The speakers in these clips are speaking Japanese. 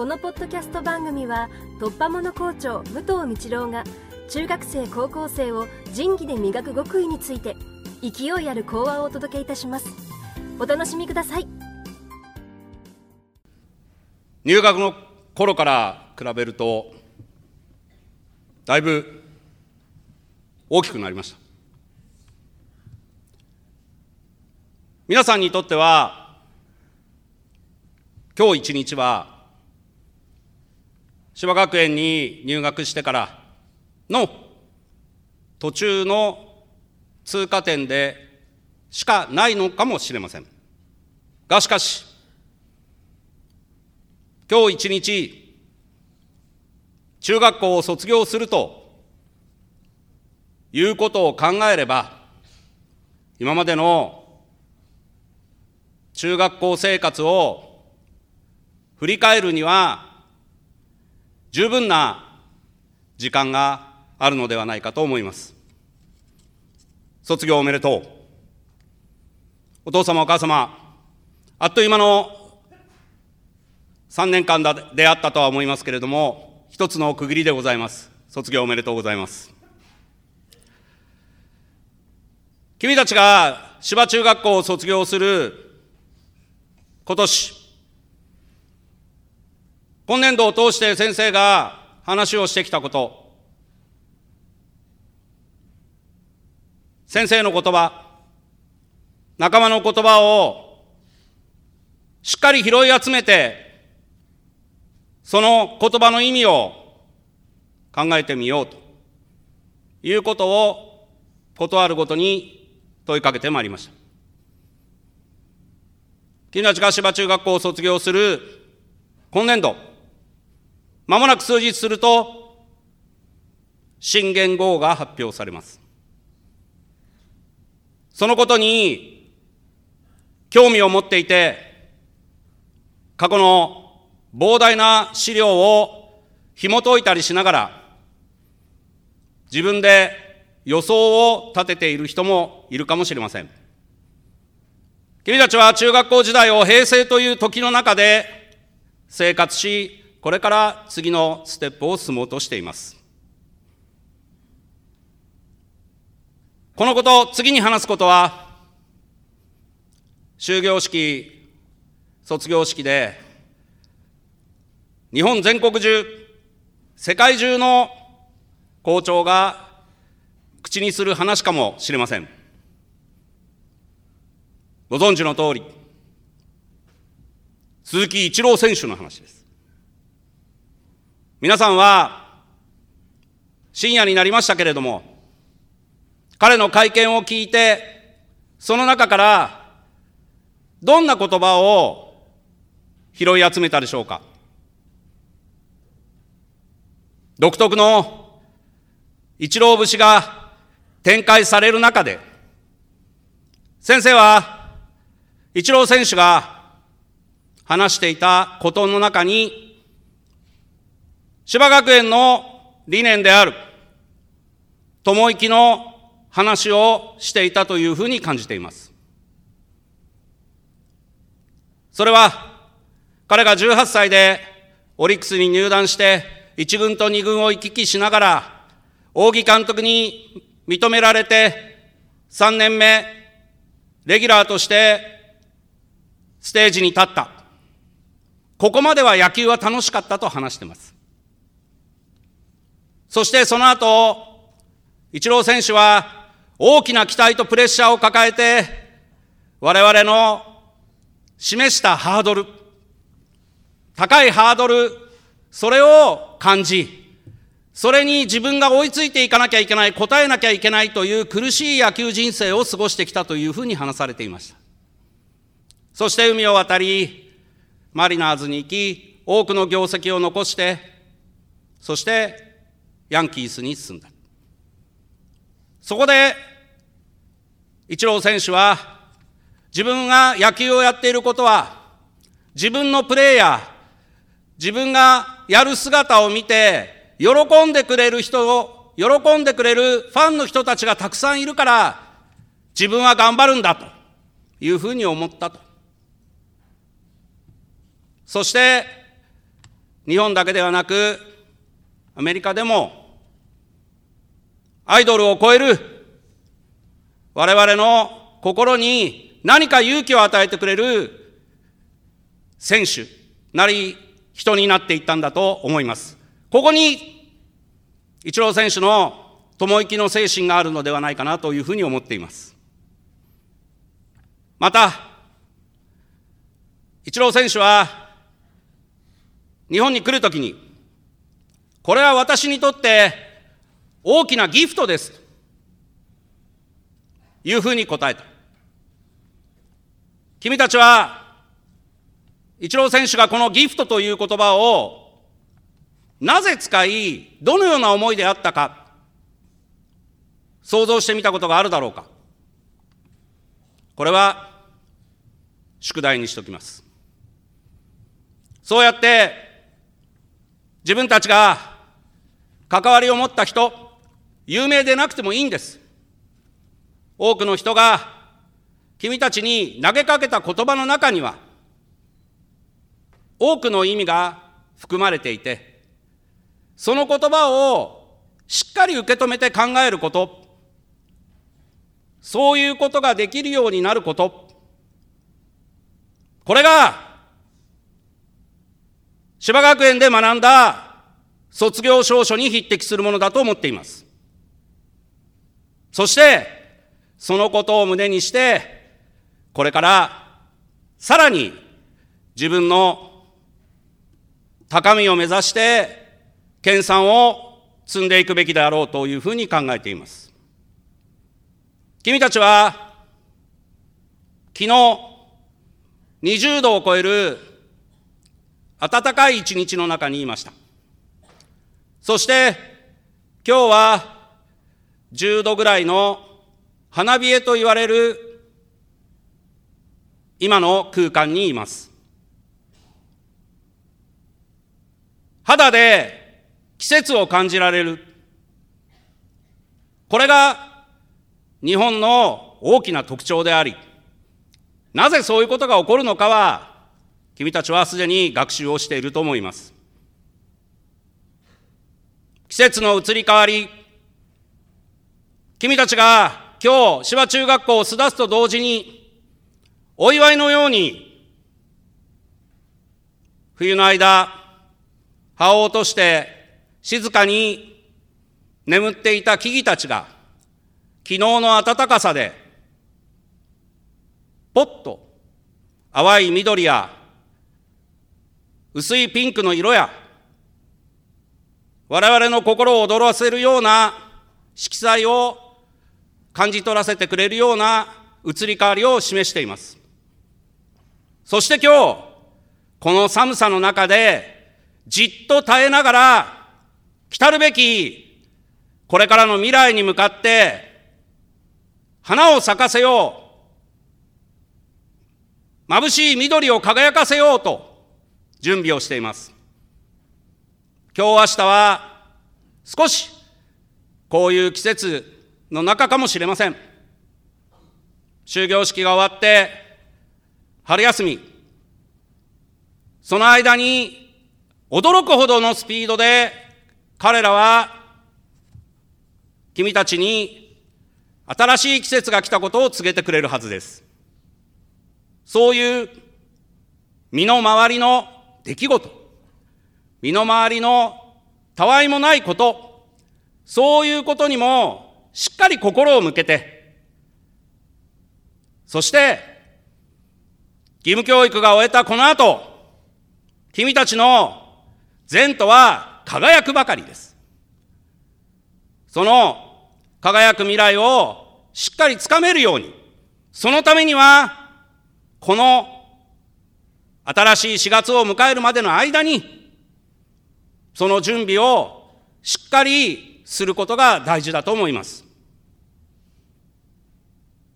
このポッドキャスト番組は突破者校長武藤道郎が中学生高校生を仁義で磨く極意について勢いある講話をお届けいたします。お楽しみください。入学の頃から比べるとだいぶ大きくなりました。皆さんにとっては今日一日は芝学園に入学してからの途中の通過点でしかないのかもしれません。がしかし今日一日中学校を卒業するということを考えれば今までの中学校生活を振り返るには十分な時間があるのではないかと思います。卒業おめでとう。お父様お母様、あっという間の3年間であったとは思いますけれども、一つの区切りでございます。卒業おめでとうございます。君たちが芝中学校を卒業する今年、今年度を通して先生が話をしてきたこと、先生の言葉、仲間の言葉をしっかり拾い集めて、その言葉の意味を考えてみようと。いうことを、ことあるごとに問いかけてまいりました。君たちが芝中学校を卒業する今年度、まもなく数日すると、新元号が発表されます。そのことに興味を持っていて、過去の膨大な資料を紐解いたりしながら、自分で予想を立てている人もいるかもしれません。君たちは中学校時代を平成という時の中で生活し、これから次のステップを進もうとしています。このこと、次に話すことは、終業式、卒業式で、日本全国中、世界中の校長が口にする話かもしれません。ご存知の通り、鈴木一郎選手の話です。皆さんは、深夜になりましたけれども、彼の会見を聞いて、その中から、どんな言葉を拾い集めたでしょうか？独特の一郎節が展開される中で、先生は、一郎選手が話していたことの中に、芝学園の理念である、友きの話をしていたというふうに感じています。それは、彼が18歳でオリックスに入団して、1軍と2軍を行き来しながら、扇監督に認められて、3年目、レギュラーとしてステージに立った。ここまでは野球は楽しかったと話しています。そしてその後、イチロー選手は大きな期待とプレッシャーを抱えて、我々の示したハードル、高いハードル、それを感じ、それに自分が追いついていかなきゃいけない、答えなきゃいけないという苦しい野球人生を過ごしてきたというふうに話されていました。そして海を渡り、マリナーズに行き、多くの業績を残して、そしてヤンキースに進んだ。そこでイチロー選手は、自分が野球をやっていることは、自分のプレーや、自分がやる姿を見て、喜んでくれる人を、喜んでくれるファンの人たちがたくさんいるから、自分は頑張るんだというふうに思ったと。そして、日本だけではなく、アメリカでも、アイドルを超える、我々の心に何か勇気を与えてくれる選手なり人になっていったんだと思います。ここに、イチロー選手の友生きの精神があるのではないかなというふうに思っています。また、イチロー選手は、日本に来るときに、これは私にとって大きなギフトです。いうふうに答えた。君たちは、イチロー選手がこのギフトという言葉をなぜ使い、どのような思いであったか、想像してみたことがあるだろうか。これは、宿題にしておきます。そうやって、自分たちが関わりを持った人、有名でなくてもいいんです。多くの人が君たちに投げかけた言葉の中には、多くの意味が含まれていて、その言葉をしっかり受け止めて考えること、そういうことができるようになること、これが芝学園で学んだ卒業証書に匹敵するものだと思っています。そして、そのことを胸にして、これからさらに自分の高みを目指して、研鑽を積んでいくべきであろうというふうに考えています。君たちは、昨日、20度を超える暖かい一日の中にいました。そして、今日は10度ぐらいの花冷えと言われる今の空間にいます。肌で季節を感じられる。これが日本の大きな特徴であり、なぜそういうことが起こるのかは君たちはすでに学習をしていると思います。季節の移り変わり、君たちが今日、芝中学校を巣立つと同時に、お祝いのように、冬の間、葉を落として静かに眠っていた木々たちが、昨日の暖かさで、ぽっと淡い緑や薄いピンクの色や、我々の心を躍らせるような色彩を感じ取らせてくれるような移り変わりを示しています。そして今日、この寒さの中で、じっと耐えながら、来たるべき、これからの未来に向かって、花を咲かせよう。眩しい緑を輝かせようと、準備をしています。今日明日は少しこういう季節の中かもしれません。終業式が終わって春休み、その間に驚くほどのスピードで彼らは君たちに新しい季節が来たことを告げてくれるはずです。そういう身の回りの出来事、身の回りのたわいもないこと、そういうことにもしっかり心を向けて、そして、義務教育が終えたこの後、君たちの前途は輝くばかりです。その輝く未来をしっかりつかめるように、そのためには、この新しい4月を迎えるまでの間に、その準備をしっかりすることが大事だと思います。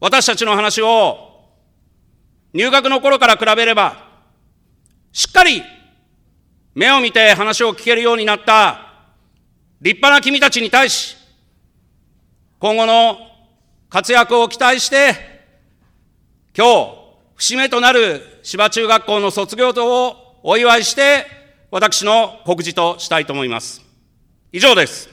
私たちの話を入学の頃から比べれば、しっかり目を見て話を聞けるようになった立派な君たちに対し、今後の活躍を期待して、今日、節目となる芝中学校の卒業をお祝いして、私の告示としたいと思います。以上です。